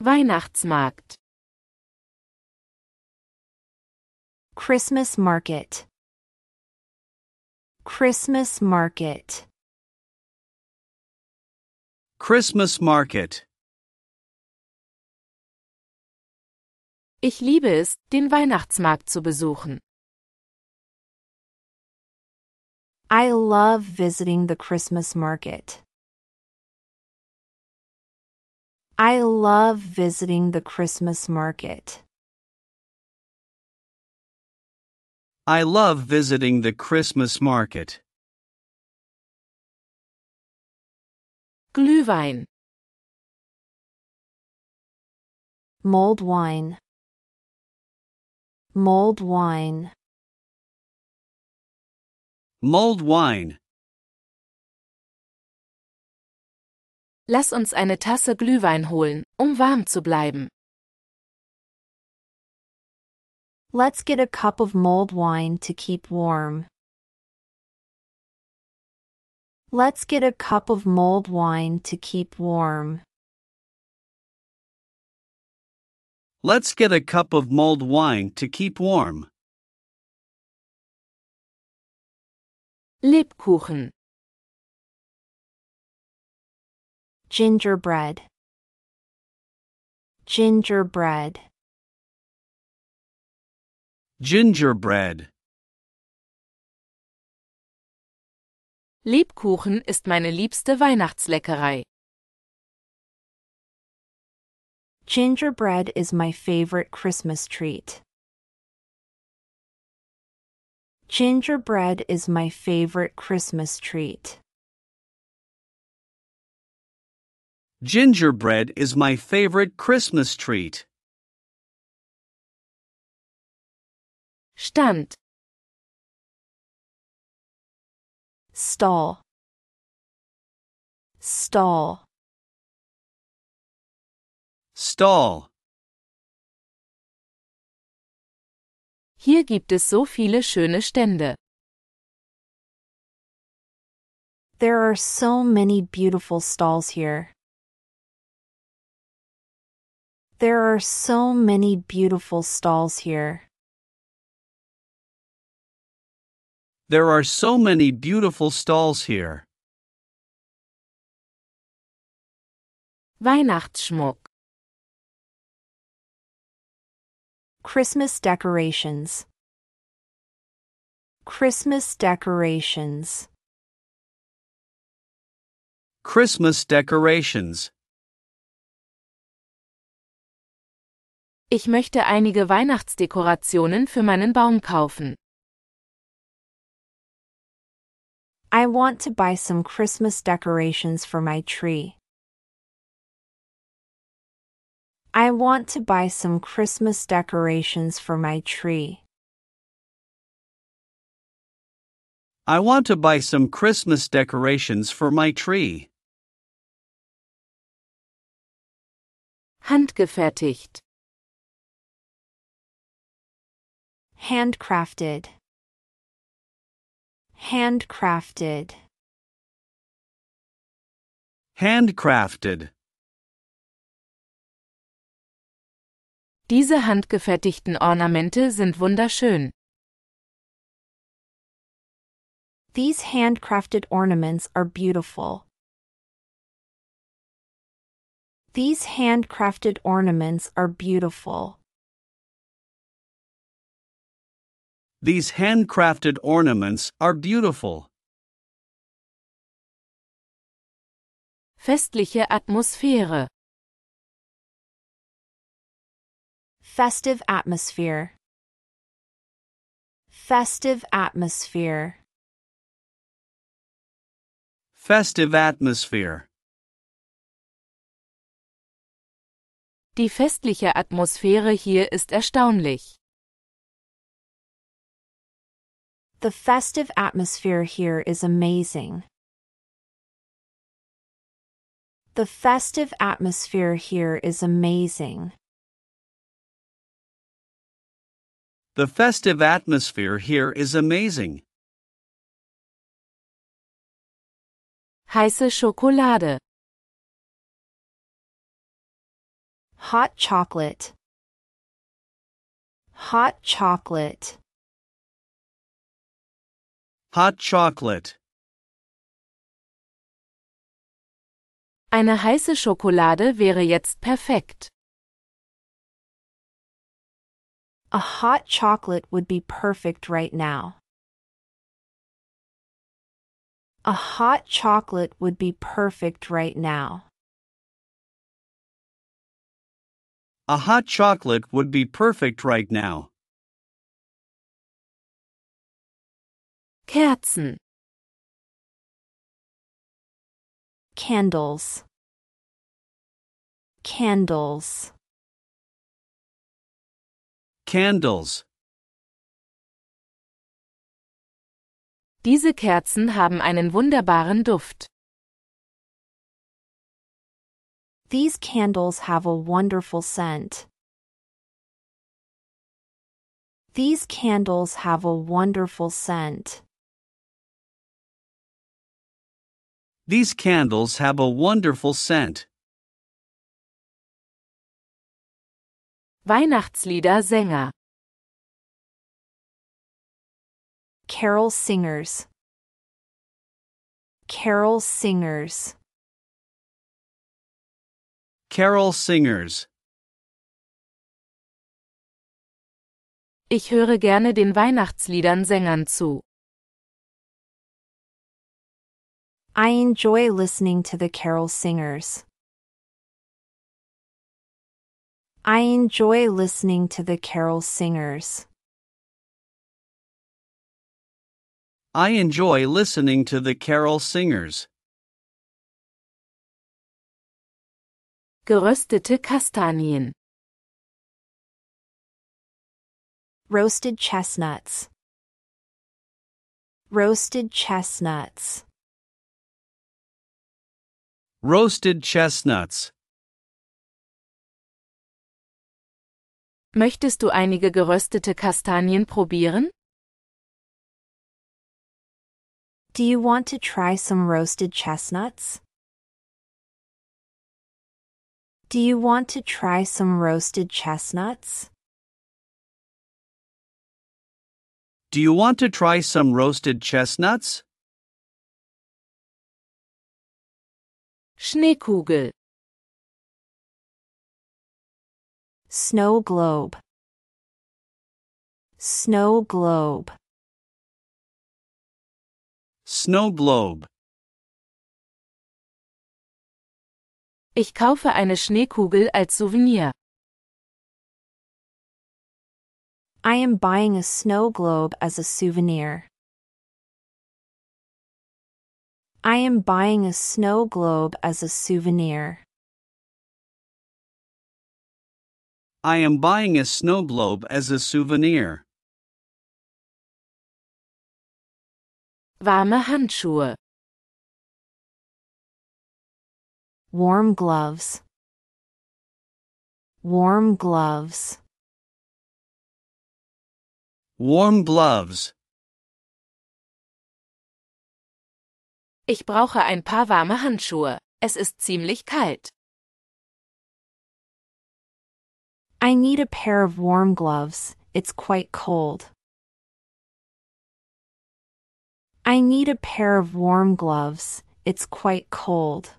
Weihnachtsmarkt. Christmas market. Christmas market. Christmas market. Ich liebe es, den Weihnachtsmarkt zu besuchen. I love visiting the Christmas market. I love visiting the Christmas market. I love visiting the Christmas market. Glühwein. Mulled wine. Mulled wine. Mulled wine. Lass uns eine Tasse Glühwein holen, um warm zu bleiben. Let's get a cup of mulled wine to keep warm. Let's get a cup of mulled wine to keep warm. Let's get a cup of mulled wine to keep warm. Lebkuchen. Gingerbread. Gingerbread. Gingerbread. Lebkuchen ist meine liebste Weihnachtsleckerei. Gingerbread is my favorite Christmas treat. Gingerbread is my favorite Christmas treat. Gingerbread is my favorite Christmas treat. Stand. Stall. Stall. Stall. Hier gibt es so viele schöne Stände. There are so many beautiful stalls here. There are so many beautiful stalls here. There are so many beautiful stalls here. Weihnachtsschmuck. Christmas decorations. Christmas decorations. Christmas decorations. Ich möchte einige Weihnachtsdekorationen für meinen Baum kaufen. I want to buy some Christmas decorations for my tree. I want to buy some Christmas decorations for my tree. I want to buy some Christmas decorations for my tree. Handgefertigt. Handcrafted. Handcrafted. Handcrafted. Diese handgefertigten Ornamente sind wunderschön. These handcrafted ornaments are beautiful. These handcrafted ornaments are beautiful. These handcrafted ornaments are beautiful. Festliche Atmosphäre. Festive atmosphere. Festive atmosphere. Festive atmosphere. Die festliche Atmosphäre hier ist erstaunlich. The festive atmosphere here is amazing. The festive atmosphere here is amazing. The festive atmosphere here is amazing. Heiße Schokolade. Hot chocolate. Hot chocolate. Hot chocolate. Eine heiße Schokolade wäre jetzt perfekt. A hot chocolate would be perfect right now. A hot chocolate would be perfect right now. A hot chocolate would be perfect right now. Kerzen. Candles. Candles. Candles. Diese Kerzen haben einen wunderbaren Duft. These candles have a wonderful scent. These candles have a wonderful scent. These candles have a wonderful scent. Weihnachtslieder Sänger. Carol singers. Carol singers. Carol singers. Ich höre gerne den Weihnachtsliedern Sängern zu. I enjoy listening to the carol singers. I enjoy listening to the carol singers. I enjoy listening to the carol singers. Geröstete Kastanien. Roasted chestnuts. Roasted chestnuts. Roasted chestnuts. Möchtest du einige geröstete Kastanien probieren? Do you want to try some roasted chestnuts? Do you want to try some roasted chestnuts? Do you want to try some roasted chestnuts? Schneekugel. Snow globe. Snow globe. Snow globe. Ich kaufe eine Schneekugel als Souvenir. I am buying a snow globe as a souvenir. I am buying a snow globe as a souvenir. I am buying a snow globe as a souvenir. Warme Handschuhe. Warm gloves. Warm gloves. Warm gloves. Ich brauche ein paar warme Handschuhe. Es ist ziemlich kalt. I need a pair of warm gloves. It's quite cold. I need a pair of warm gloves. It's quite cold.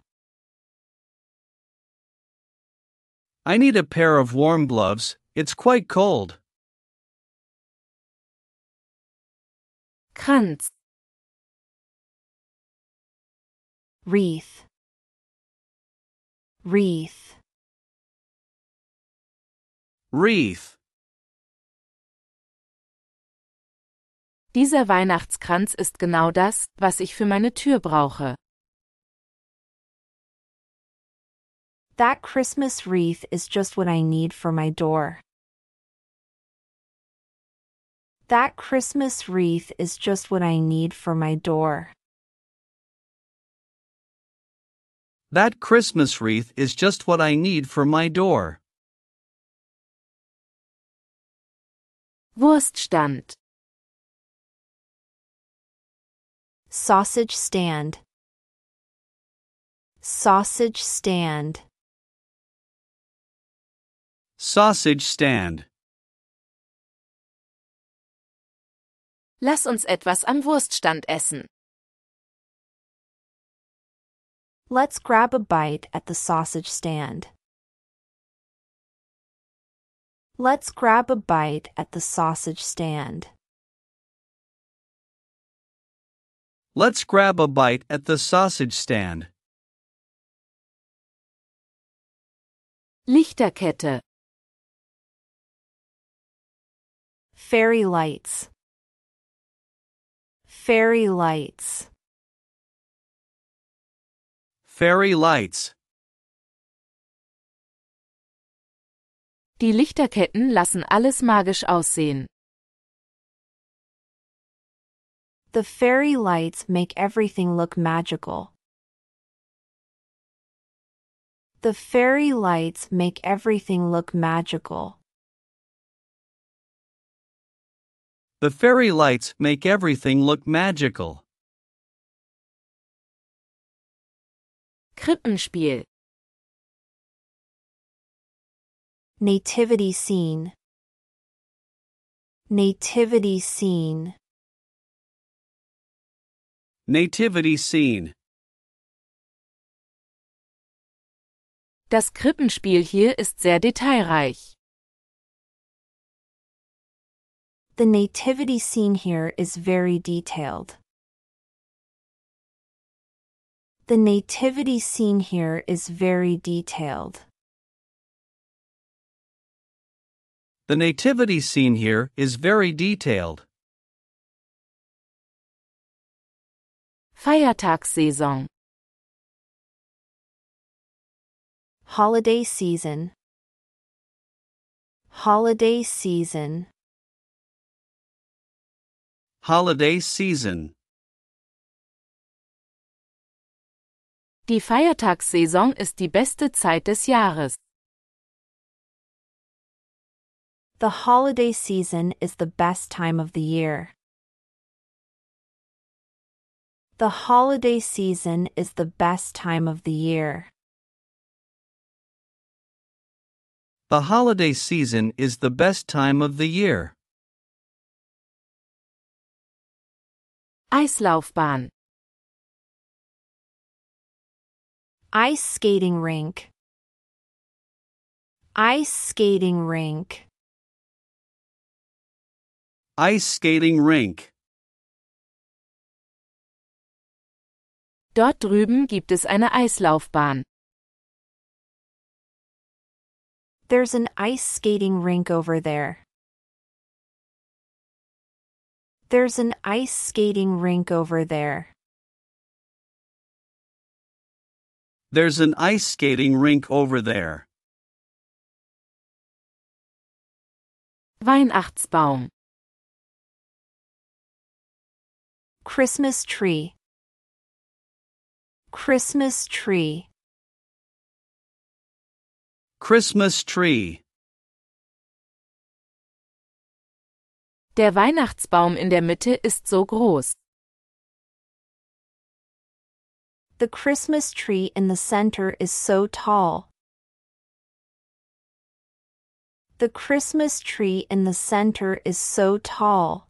I need a pair of warm gloves. It's quite cold. Kranz. Wreath. Wreath. Wreath. Dieser Weihnachtskranz ist genau das, was ich für meine Tür brauche. That Christmas wreath is just what I need for my door. That Christmas wreath is just what I need for my door. That Christmas wreath is just what I need for my door. Wurststand. Sausage stand. Sausage stand. Sausage stand. Lass uns etwas am Wurststand essen. Let's grab a bite at the sausage stand. Let's grab a bite at the sausage stand. Let's grab a bite at the sausage stand. Lichterkette. Fairy lights. Fairy lights. Fairy lights. Die Lichterketten lassen alles magisch aussehen. The fairy lights make everything look magical. The fairy lights make everything look magical. The fairy lights make everything look magical. Krippenspiel. Nativity scene. Nativity scene. Nativity scene. Das Krippenspiel hier ist sehr detailreich. The nativity scene here is very detailed. The nativity scene here is very detailed. The nativity scene here is very detailed. Feiertagssaison. Holiday season. Holiday season. Holiday season. Die Feiertagssaison ist die beste Zeit des Jahres. The holiday season is the best time of the year. The holiday season is the best time of the year. The holiday season is the best time of the year. Eislaufbahn. Ice skating rink. Ice skating rink. Ice skating rink. Dort drüben gibt es eine Eislaufbahn. There's an ice skating rink over there. There's an ice skating rink over there. There's an ice skating rink over there. Weihnachtsbaum. Christmas tree. Christmas tree. Christmas tree. Der Weihnachtsbaum in der Mitte ist so groß. The Christmas tree in the center is so tall. The Christmas tree in the center is so tall.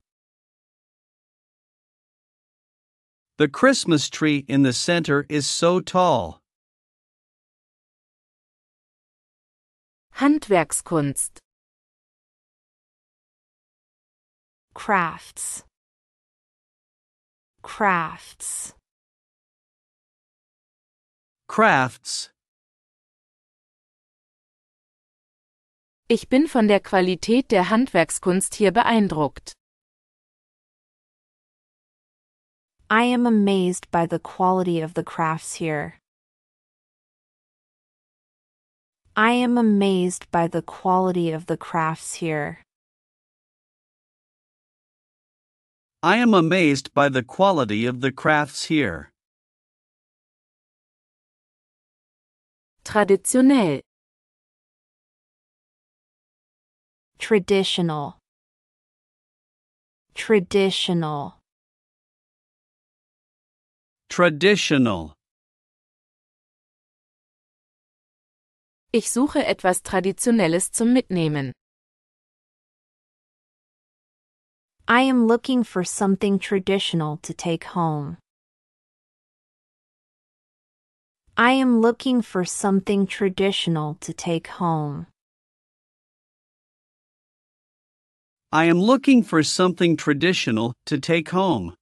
The Christmas tree in the center is so tall. Handwerkskunst. Crafts. Crafts. Crafts. Ich bin von der Qualität der Handwerkskunst hier beeindruckt. I am amazed by the quality of the crafts here. I am amazed by the quality of the crafts here. I am amazed by the quality of the crafts here. Traditionell. Traditional. Traditional. Traditional. Ich suche etwas Traditionelles zum Mitnehmen. I am looking for something traditional to take home. I am looking for something traditional to take home. I am looking for something traditional to take home.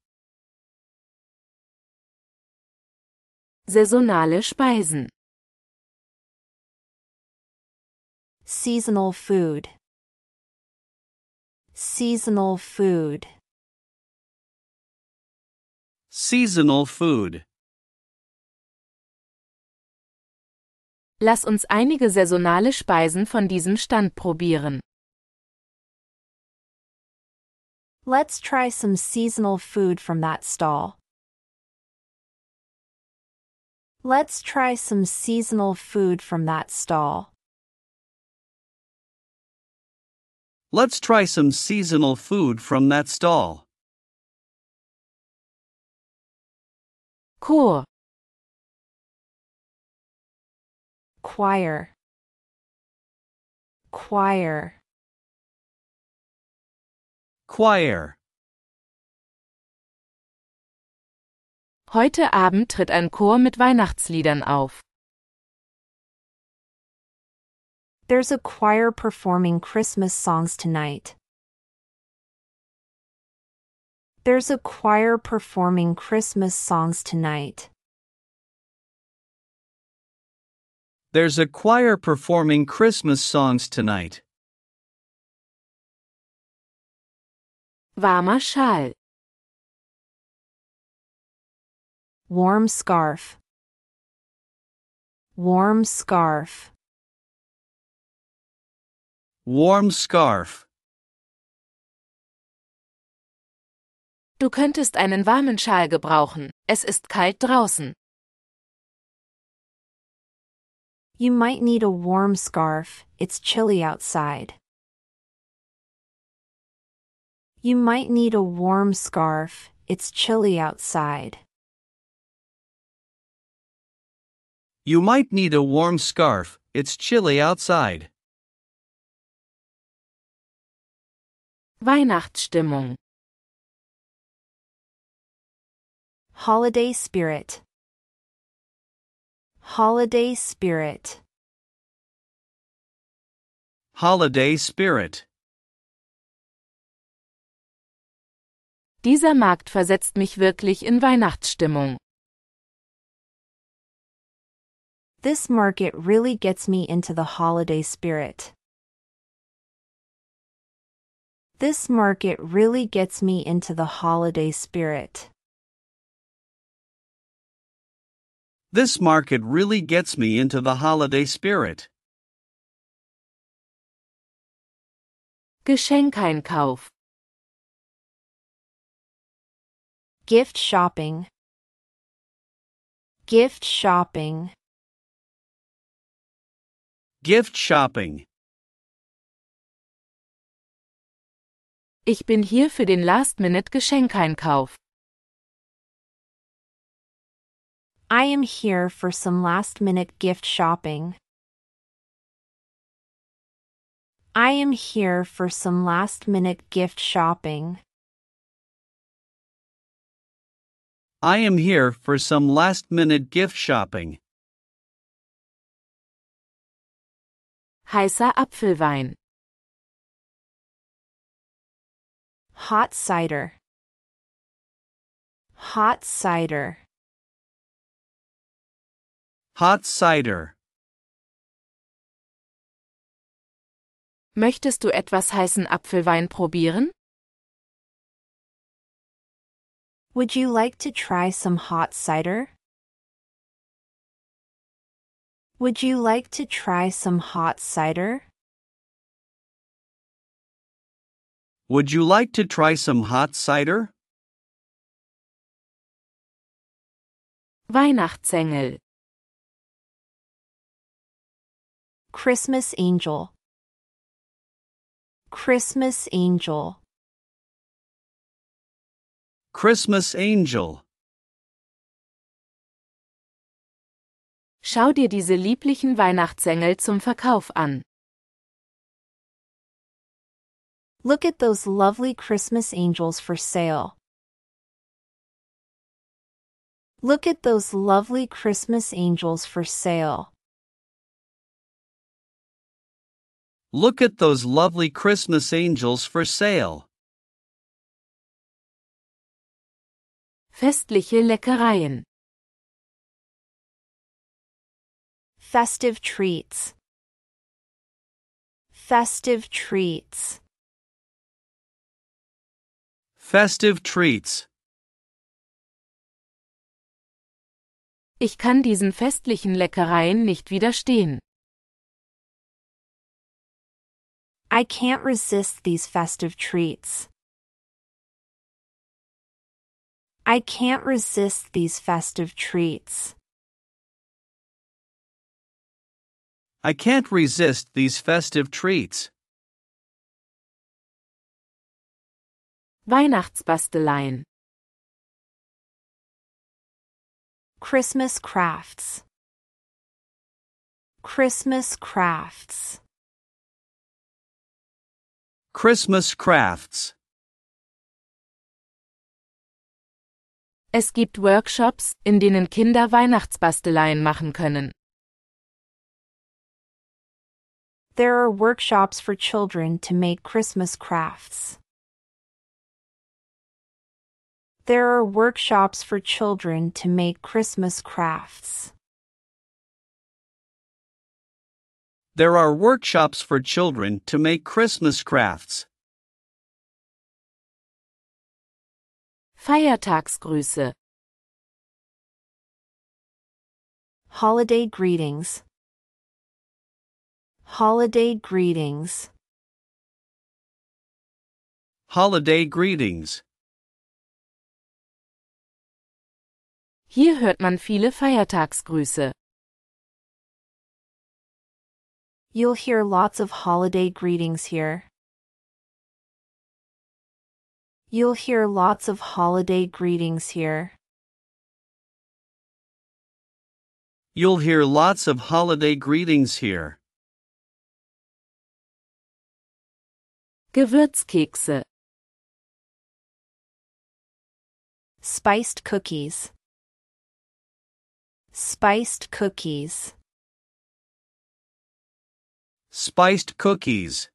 Saisonale Speisen. Seasonal food. Seasonal food. Seasonal food. Lass uns einige saisonale Speisen von diesem Stand probieren. Let's try some seasonal food from that stall. Let's try some seasonal food from that stall. Let's try some seasonal food from that stall. Chor. Choir. Choir. Choir. Heute Abend tritt ein Chor mit Weihnachtsliedern auf. There's a choir performing Christmas songs tonight. There's a choir performing Christmas songs tonight. There's a choir performing Christmas songs tonight. Warmer Schal. Warm scarf. Warm scarf. Warm scarf. Du könntest einen warmen Schal gebrauchen. Es ist kalt draußen. You might need a warm scarf, it's chilly outside. You might need a warm scarf, it's chilly outside. You might need a warm scarf, it's chilly outside. Weihnachtsstimmung. Holiday spirit. Holiday spirit. Holiday spirit. Dieser Markt versetzt mich wirklich in Weihnachtsstimmung. This market really gets me into the holiday spirit. This market really gets me into the holiday spirit. This market really gets me into the holiday spirit. Geschenkeinkauf. Gift shopping. Gift shopping. Gift shopping. Ich bin hier für den Last-Minute-Geschenkeinkauf. I am here for some last minute gift shopping. I am here for some last minute gift shopping. I am here for some last minute gift shopping. Heißer Apfelwein. Hot cider. Hot cider. Hot cider. Möchtest du etwas heißen Apfelwein probieren? Would you like to try some hot cider? Would you like to try some hot cider? Would you like to try some hot cider? Weihnachtsengel. Christmas angel. Christmas angel. Christmas angel. Schau dir diese lieblichen Weihnachtsengel zum Verkauf an. Look at those lovely Christmas angels for sale. Look at those lovely Christmas angels for sale. Look at those lovely Christmas angels for sale. Festliche Leckereien. Festive treats. Festive treats. Festive treats. Ich kann diesen festlichen Leckereien nicht widerstehen. I can't resist these festive treats. I can't resist these festive treats. I can't resist these festive treats. Weihnachtsbasteleien. Christmas crafts. Christmas crafts. Christmas crafts. Es gibt Workshops, in denen Kinder Weihnachtsbasteleien machen können. There are workshops for children to make Christmas crafts. There are workshops for children to make Christmas crafts. There are workshops for children to make Christmas crafts. Feiertagsgrüße. Holiday greetings. Holiday greetings. Holiday greetings. Hier hört man viele Feiertagsgrüße. You'll hear lots of holiday greetings here. You'll hear lots of holiday greetings here. You'll hear lots of holiday greetings here. Gewürzkekse. Spiced cookies. Spiced cookies. Spiced cookies.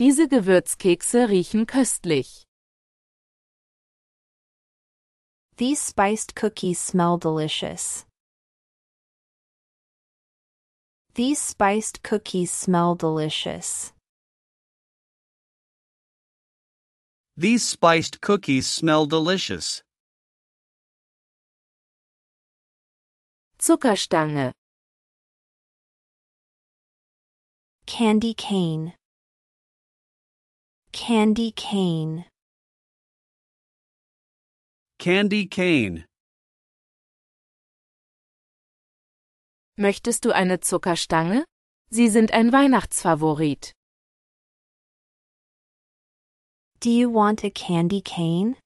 Diese Gewürzkekse riechen köstlich. These spiced cookies smell delicious. These spiced cookies smell delicious. These spiced cookies smell delicious. Zuckerstange. Candy cane. Candy cane. Candy cane. Möchtest du eine Zuckerstange? Sie sind ein Weihnachtsfavorit. Do you want a candy cane?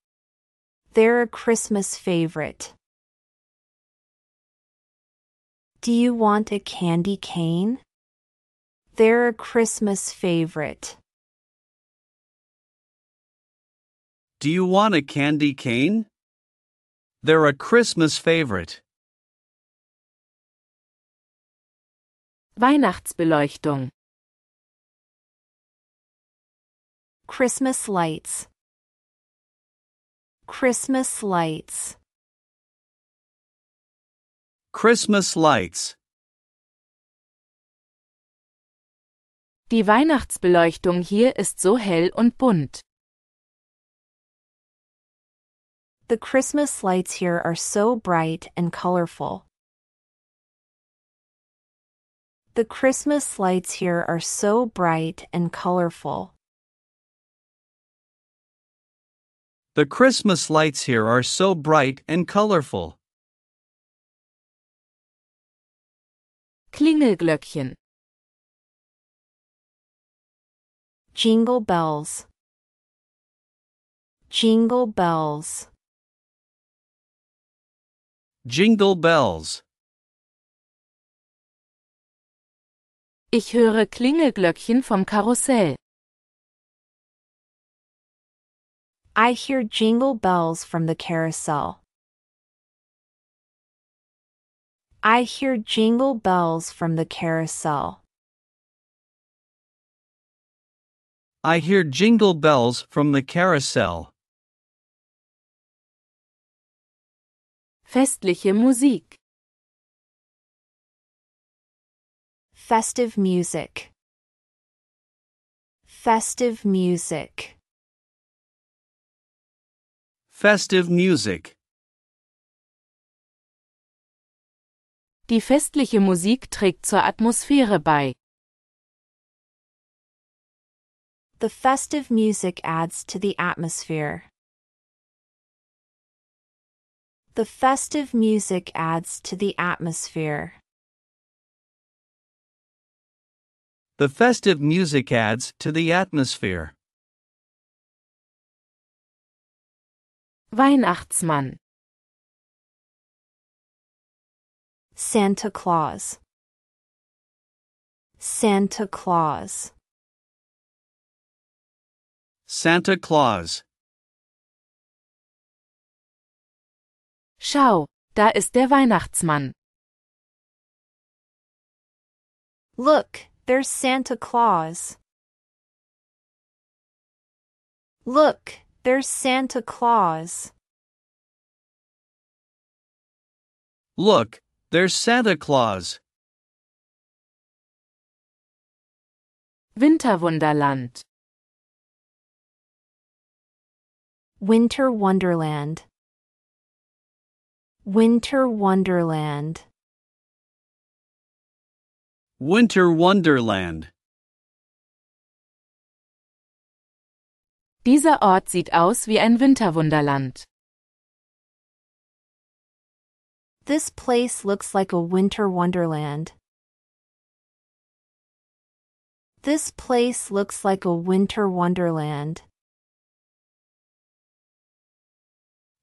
They're a Christmas favorite. Do you want a candy cane? They're a Christmas favorite. Do you want a candy cane? They're a Christmas favorite. Weihnachtsbeleuchtung. Christmas lights. Christmas lights. Christmas lights. Die Weihnachtsbeleuchtung hier ist so hell und bunt. The Christmas lights here are so bright and colorful. The Christmas lights here are so bright and colorful. The Christmas lights here are so bright and colorful. Klingelglöckchen. Jingle bells. Jingle bells. Jingle bells. Ich höre Klingelglöckchen vom Karussell. I hear jingle bells from the carousel. I hear jingle bells from the carousel. I hear jingle bells from the carousel. Festliche Musik. Festive music. Festive music. Festive music. Die festliche Musik trägt zur Atmosphäre bei. The festive music adds to the atmosphere. The festive music adds to the atmosphere. The festive music adds to the atmosphere. Weihnachtsmann. Santa Claus. Santa Claus. Santa Claus. Schau, da ist der Weihnachtsmann. Look, there's Santa Claus. Look, there's Santa Claus. Look, there's Santa Claus. Winterwunderland. Winter Wonderland. Winter Wonderland. Winter Wonderland. Dieser Ort sieht aus wie ein Winterwunderland. This place looks like a winter wonderland. This place looks like a winter wonderland.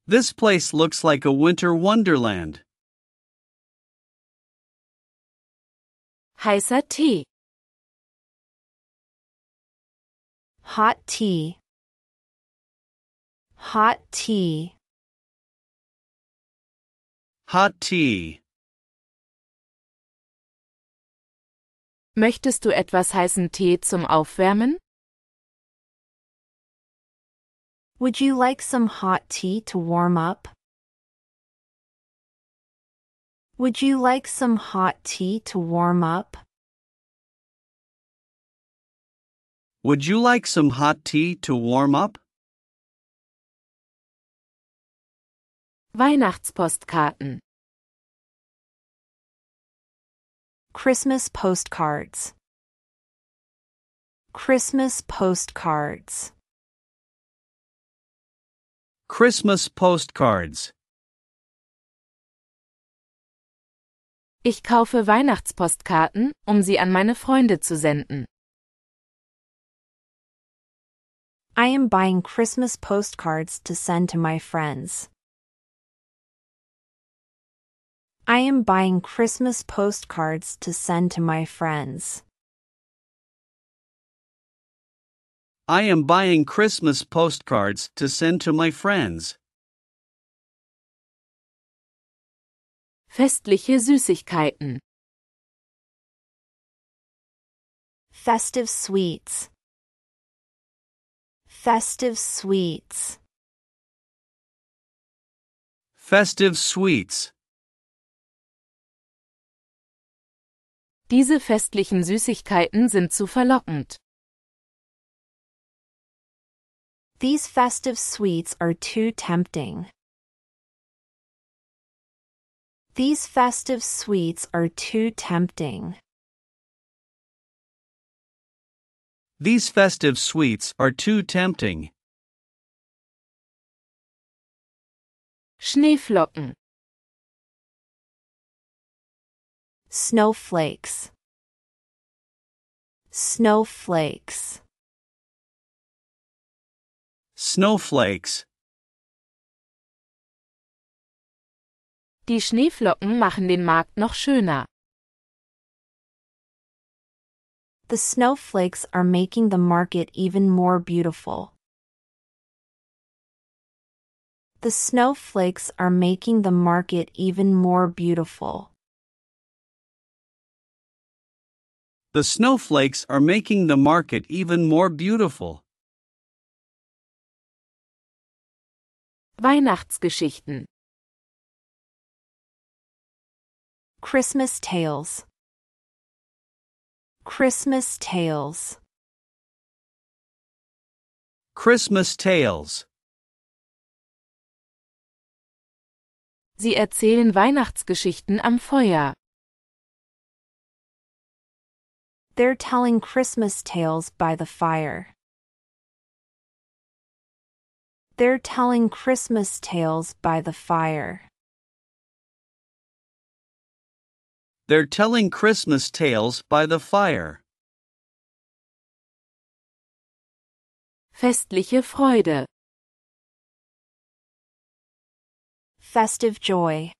This place looks like a winter wonderland. Heißer Tee. Hot tea. Hot tea. Hot tea. Möchtest du etwas heißen Tee zum Aufwärmen? Would you like some hot tea to warm up? Would you like some hot tea to warm up? Would you like some hot tea to warm up? Weihnachtspostkarten. Christmas postcards. Christmas postcards. Christmas postcards. Ich kaufe Weihnachtspostkarten, um sie an meine Freunde zu senden. I am buying Christmas postcards to send to my friends. I am buying Christmas postcards to send to my friends. I am buying Christmas postcards to send to my friends. Festliche Süßigkeiten. Festive sweets. Festive sweets. Festive sweets. Diese festlichen Süßigkeiten sind zu verlockend. These festive sweets are too tempting. These festive sweets are too tempting. These festive sweets are too tempting. Schneeflocken. Snowflakes. Snowflakes. Snowflakes. Die Schneeflocken machen den Markt noch schöner. The snowflakes are making the market even more beautiful. The snowflakes are making the market even more beautiful. The snowflakes are making the market even more beautiful. Weihnachtsgeschichten. Christmas tales. Christmas tales. Christmas tales. Sie erzählen Weihnachtsgeschichten am Feuer. They're telling Christmas tales by the fire. They're telling Christmas tales by the fire. They're telling Christmas tales by the fire. Festliche Freude. Festive joy.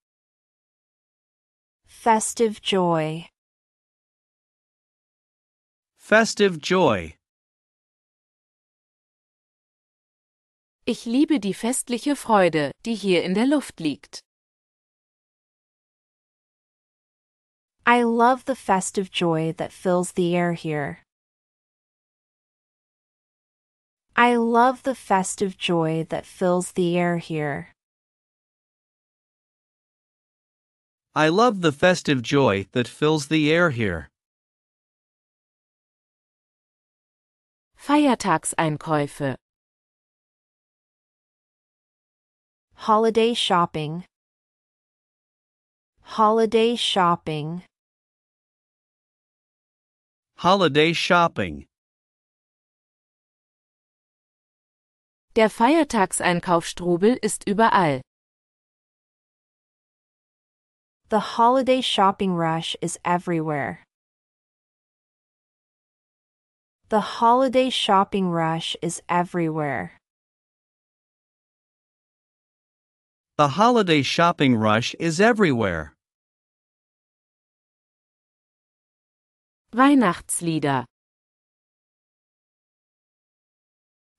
Festive joy. Festive joy. Ich liebe die festliche Freude, die hier in der Luft liegt. I love the festive joy that fills the air here. I love the festive joy that fills the air here. I love the festive joy that fills the air here. Feiertagseinkäufe. Holiday shopping. Holiday shopping. Holiday shopping. Der Feiertagseinkaufstrubel ist überall. The holiday shopping rush is everywhere. The holiday shopping rush is everywhere. The holiday shopping rush is everywhere. Weihnachtslieder.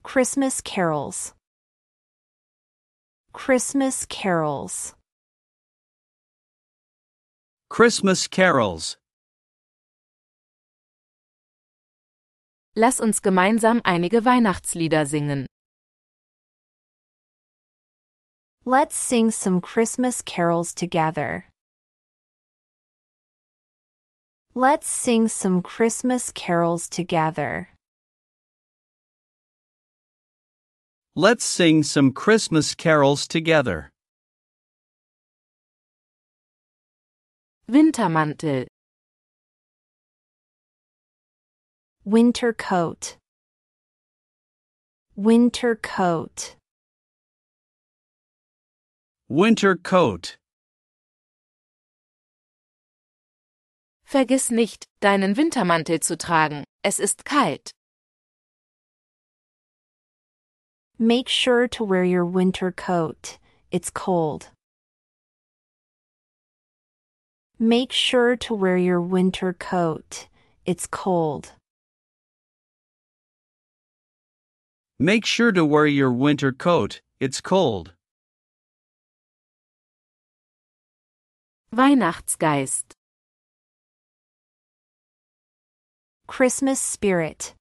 Christmas carols. Christmas carols. Christmas carols. Lass uns gemeinsam einige Weihnachtslieder singen. Let's sing some Christmas carols together. Let's sing some Christmas carols together. Let's sing some Christmas carols together. Wintermantel. Winter coat. Winter coat. Winter coat. Vergiss nicht, deinen Wintermantel zu tragen. Es ist kalt. Make sure to wear your winter coat. It's cold. Make sure to wear your winter coat. It's cold. Make sure to wear your winter coat. It's cold. Weihnachtsgeist. Christmas spirit.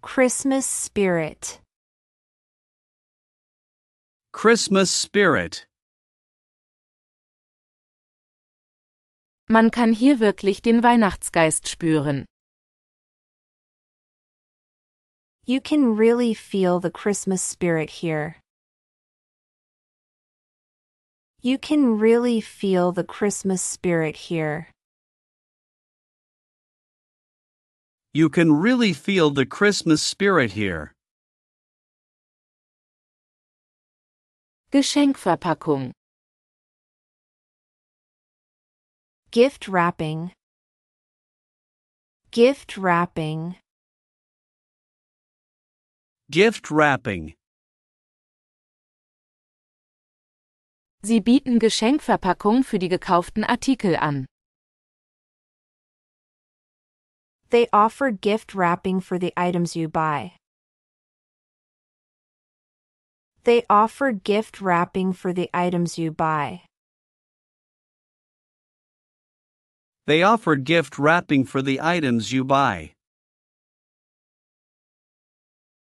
Christmas spirit. Christmas spirit. Man kann hier wirklich den Weihnachtsgeist spüren. You can really feel the Christmas spirit here. You can really feel the Christmas spirit here. You can really feel the Christmas spirit here. Geschenkverpackung. Gift wrapping. Gift wrapping. Gift wrapping. Sie bieten Geschenkverpackung für die gekauften Artikel an. They offer gift wrapping for the items you buy. They offer gift wrapping for the items you buy. They offer gift wrapping for the items you buy.